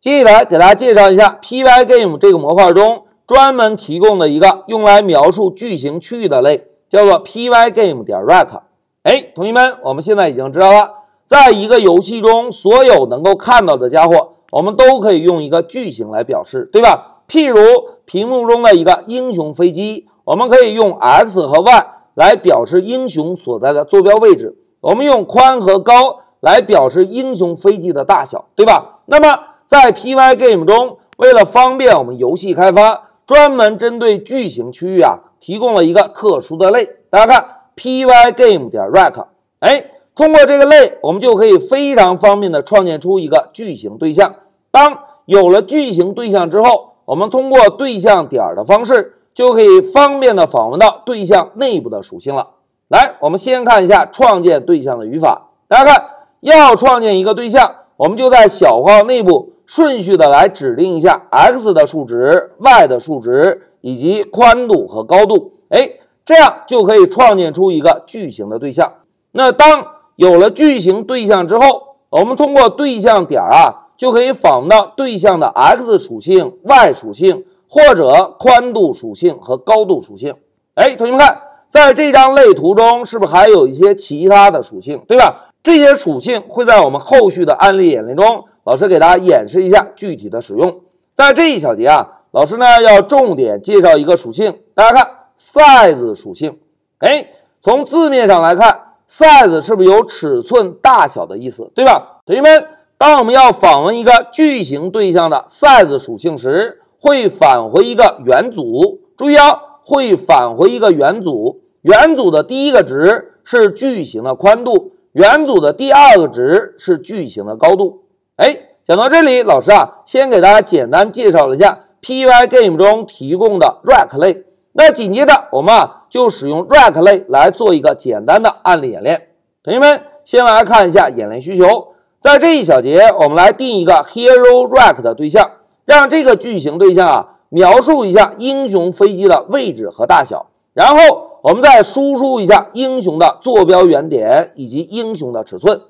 接下来给大家介绍一下 Pygame 这个模块中专门提供的一个用来描述句型区域的类，叫做 Pygame 点 rect。哎，同学们，我们现在已经知道了，在一个游戏中，所有能够看到的家伙，我们都可以用一个句型来表示，对吧？譬如屏幕中的一个英雄飞机，我们可以用 x 和 y 来表示英雄所在的坐标位置，我们用宽和高来表示英雄飞机的大小，对吧？那么在 Pygame 中，为了方便我们游戏开发，专门针对句型区域啊，提供了一个特殊的类。大家看 Pygame 点 rect，哎，通过这个类，我们就可以非常方便的创建出一个句型对象。当有了句型对象之后，我们通过对象点的方式，就可以方便的访问到对象内部的属性了。来，我们先看一下创建对象的语法。大家看，要创建一个对象，我们就在小号内部。顺序的来指定一下 x 的数值、y 的数值以及宽度和高度，哎，这样就可以创建出一个矩形的对象。那当有了矩形对象之后，我们通过对象点啊，就可以访问到对象的 x 属性、y 属性或者宽度属性和高度属性。哎，同学们看，在这张类图中，是不是还有一些其他的属性，对吧？这些属性会在我们后续的案例演练中。老师给大家演示一下具体的使用，在这一小节啊，老师呢要重点介绍一个属性，大家看 size 属性。哎，从字面上来看，size 是不是有尺寸大小的意思，对吧？同学们，当我们要访问一个句型对象的 size 属性时，会返回一个元组。注意啊，会返回一个元组，元组的第一个值是句型的宽度，元组的第二个值是句型的高度。哎，讲到这里，老师啊，先给大家简单介绍了一下 Pygame 中提供的 rect 类。那紧接着，我们啊就使用 rect 类来做一个简单的案例演练。同学们，先来看一下演练需求。在这一小节，我们来定一个 hero rect 的对象，让这个句型对象啊描述一下英雄飞机的位置和大小，然后我们再输出一下英雄的坐标原点以及英雄的尺寸。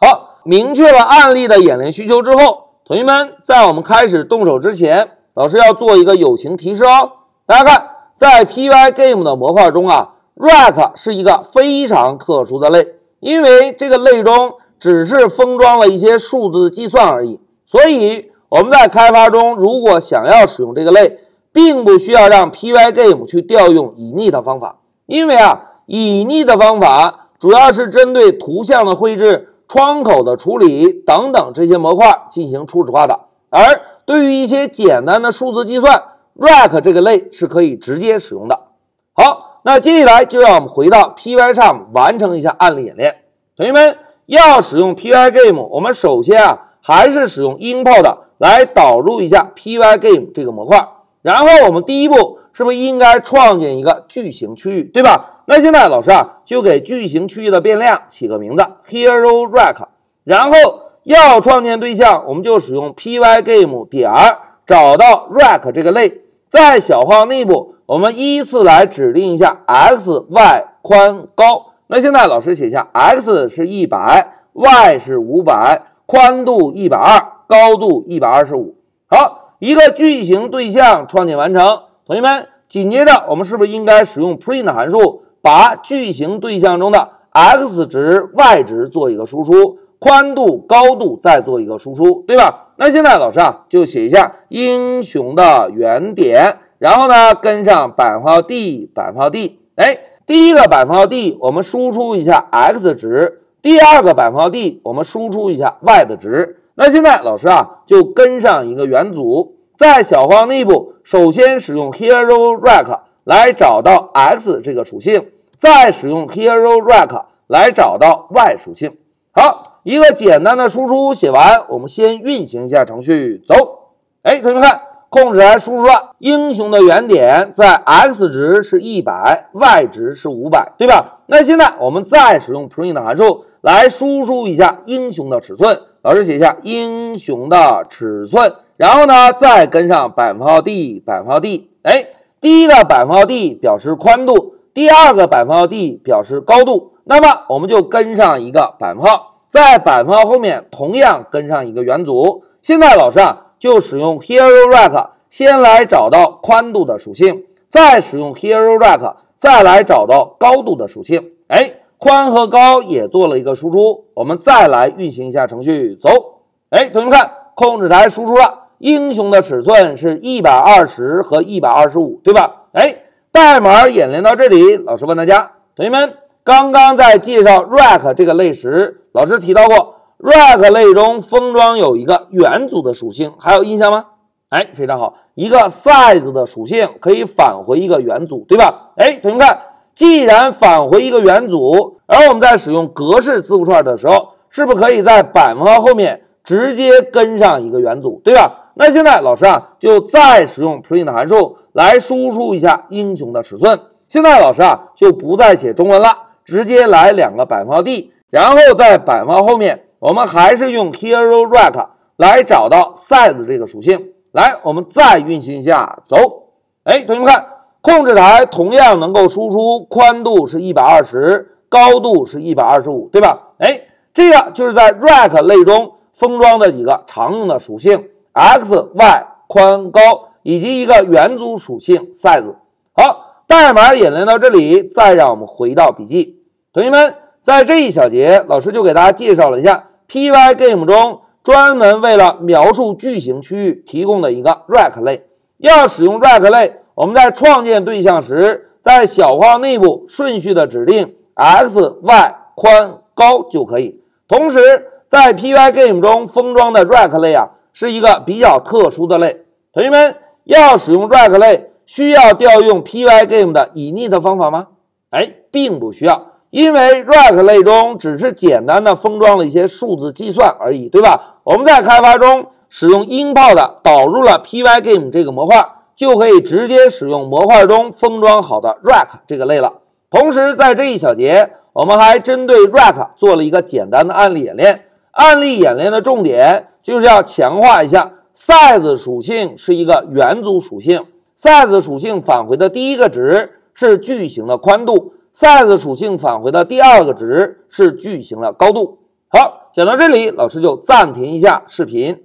好，明确了案例的演练需求之后，同学们在我们开始动手之前，老师要做一个友情提示哦。大家看，在 Pygame 的模块中啊，rect 是一个非常特殊的类，因为这个类中只是封装了一些数字计算而已。所以我们在开发中，如果想要使用这个类，并不需要让 Pygame 去调用隐匿的方法，因为啊，隐匿的方法主要是针对图像的绘制。窗口的处理等等这些模块进行初始化的，而对于一些简单的数字计算，Rack 这个类是可以直接使用的。好，那接下来就让我们回到 Py 上完成一下案例演练。同学们要使用 Pygame，我们首先啊还是使用 import 来导入一下 Pygame 这个模块，然后我们第一步是不是应该创建一个矩形区域，对吧？那现在老师啊，就给矩形区域的变量起个名字，hero rack 然后要创建对象，我们就使用 pygame 点找到 rack 这个类，在小号内部，我们依次来指定一下 x、y、宽、高。那现在老师写下，x 是一百，y 是五百，宽度一百二，高度一百二十五。好，一个矩形对象创建完成。同学们，紧接着我们是不是应该使用 print 函数？把矩形对象中的 x 值、y 值做一个输出，宽度、高度再做一个输出，对吧？那现在老师啊，就写一下英雄的原点，然后呢，跟上百分号 d，百分号 d。哎，第一个百分号 d，我们输出一下 x 值；第二个百分号 d，我们输出一下 y 的值。那现在老师啊，就跟上一个元组，在小框内部，首先使用 hero rect。来找到 x 这个属性，再使用 hero rect 来找到 y 属性。好，一个简单的输出写完，我们先运行一下程序，走。哎，同学们看，控制台输出了英雄的原点在 x 值是一百，y 值是五百，对吧？那现在我们再使用 print 函数来输出一下英雄的尺寸。老师写一下英雄的尺寸，然后呢，再跟上百分号 d，百分号 d，哎。第一个百分号 d 表示宽度，第二个百分号 d 表示高度，那么我们就跟上一个百分号，在百分号后面同样跟上一个元组。现在老师啊就使用 HeroRec 先来找到宽度的属性，再使用 HeroRec 再来找到高度的属性。哎，宽和高也做了一个输出，我们再来运行一下程序，走。哎，同学们看，控制台输出了英雄的尺寸是一百二十和一百二十五，对吧？哎，代码演练到这里，老师问大家，同学们。刚刚在介绍 Rack 这个类时，老师提到过，Rack 类中封装有一个元组的属性，还有印象吗？哎，非常好，一个 size 的属性可以返回一个元组，对吧？哎，同学们看，既然返回一个元组，而我们在使用格式字符串的时候，是不是可以在百分号后面直接跟上一个元组，对吧？那现在老师啊，就再使用 print 函数来输出一下英雄的尺寸。现在老师啊，就不再写中文了。直接来两个百分号 d，然后在百分号后面，我们还是用 HeroRec 来找到 size 这个属性。来，我们再运行一下，走。哎，同学们看，控制台同样能够输出宽度是一百二十，高度是一百二十五，对吧？哎，这个就是在 Rack 类中封装的几个常用的属性：x、y、宽、高，以及一个元组属性 size。好，代码演练到这里，再让我们回到笔记。同学们，在这一小节，老师就给大家介绍了一下 Pygame 中专门为了描述句型区域提供的一个 Rack 类。要使用 Rack 类，我们在创建对象时，在小括号内部顺序的指定 x、y、宽、高就可以。同时，在 Pygame 中封装的 Rack 类啊，是一个比较特殊的类。同学们，要使用 Rack 类，需要调用 Pygame 的 init 方法吗？哎，并不需要。因为 Rack 类中只是简单的封装了一些数字计算而已，对吧？我们在开发中使用 import 导入了 Pygame 这个模块，就可以直接使用模块中封装好的 Rack 这个类了。同时，在这一小节，我们还针对 Rack 做了一个简单的案例演练。案例演练的重点就是要强化一下 size 属性是一个元组属性，size 属性返回的第一个值是矩形的宽度。size 属性返回的第二个值是矩形的高度。好，讲到这里，老师就暂停一下视频。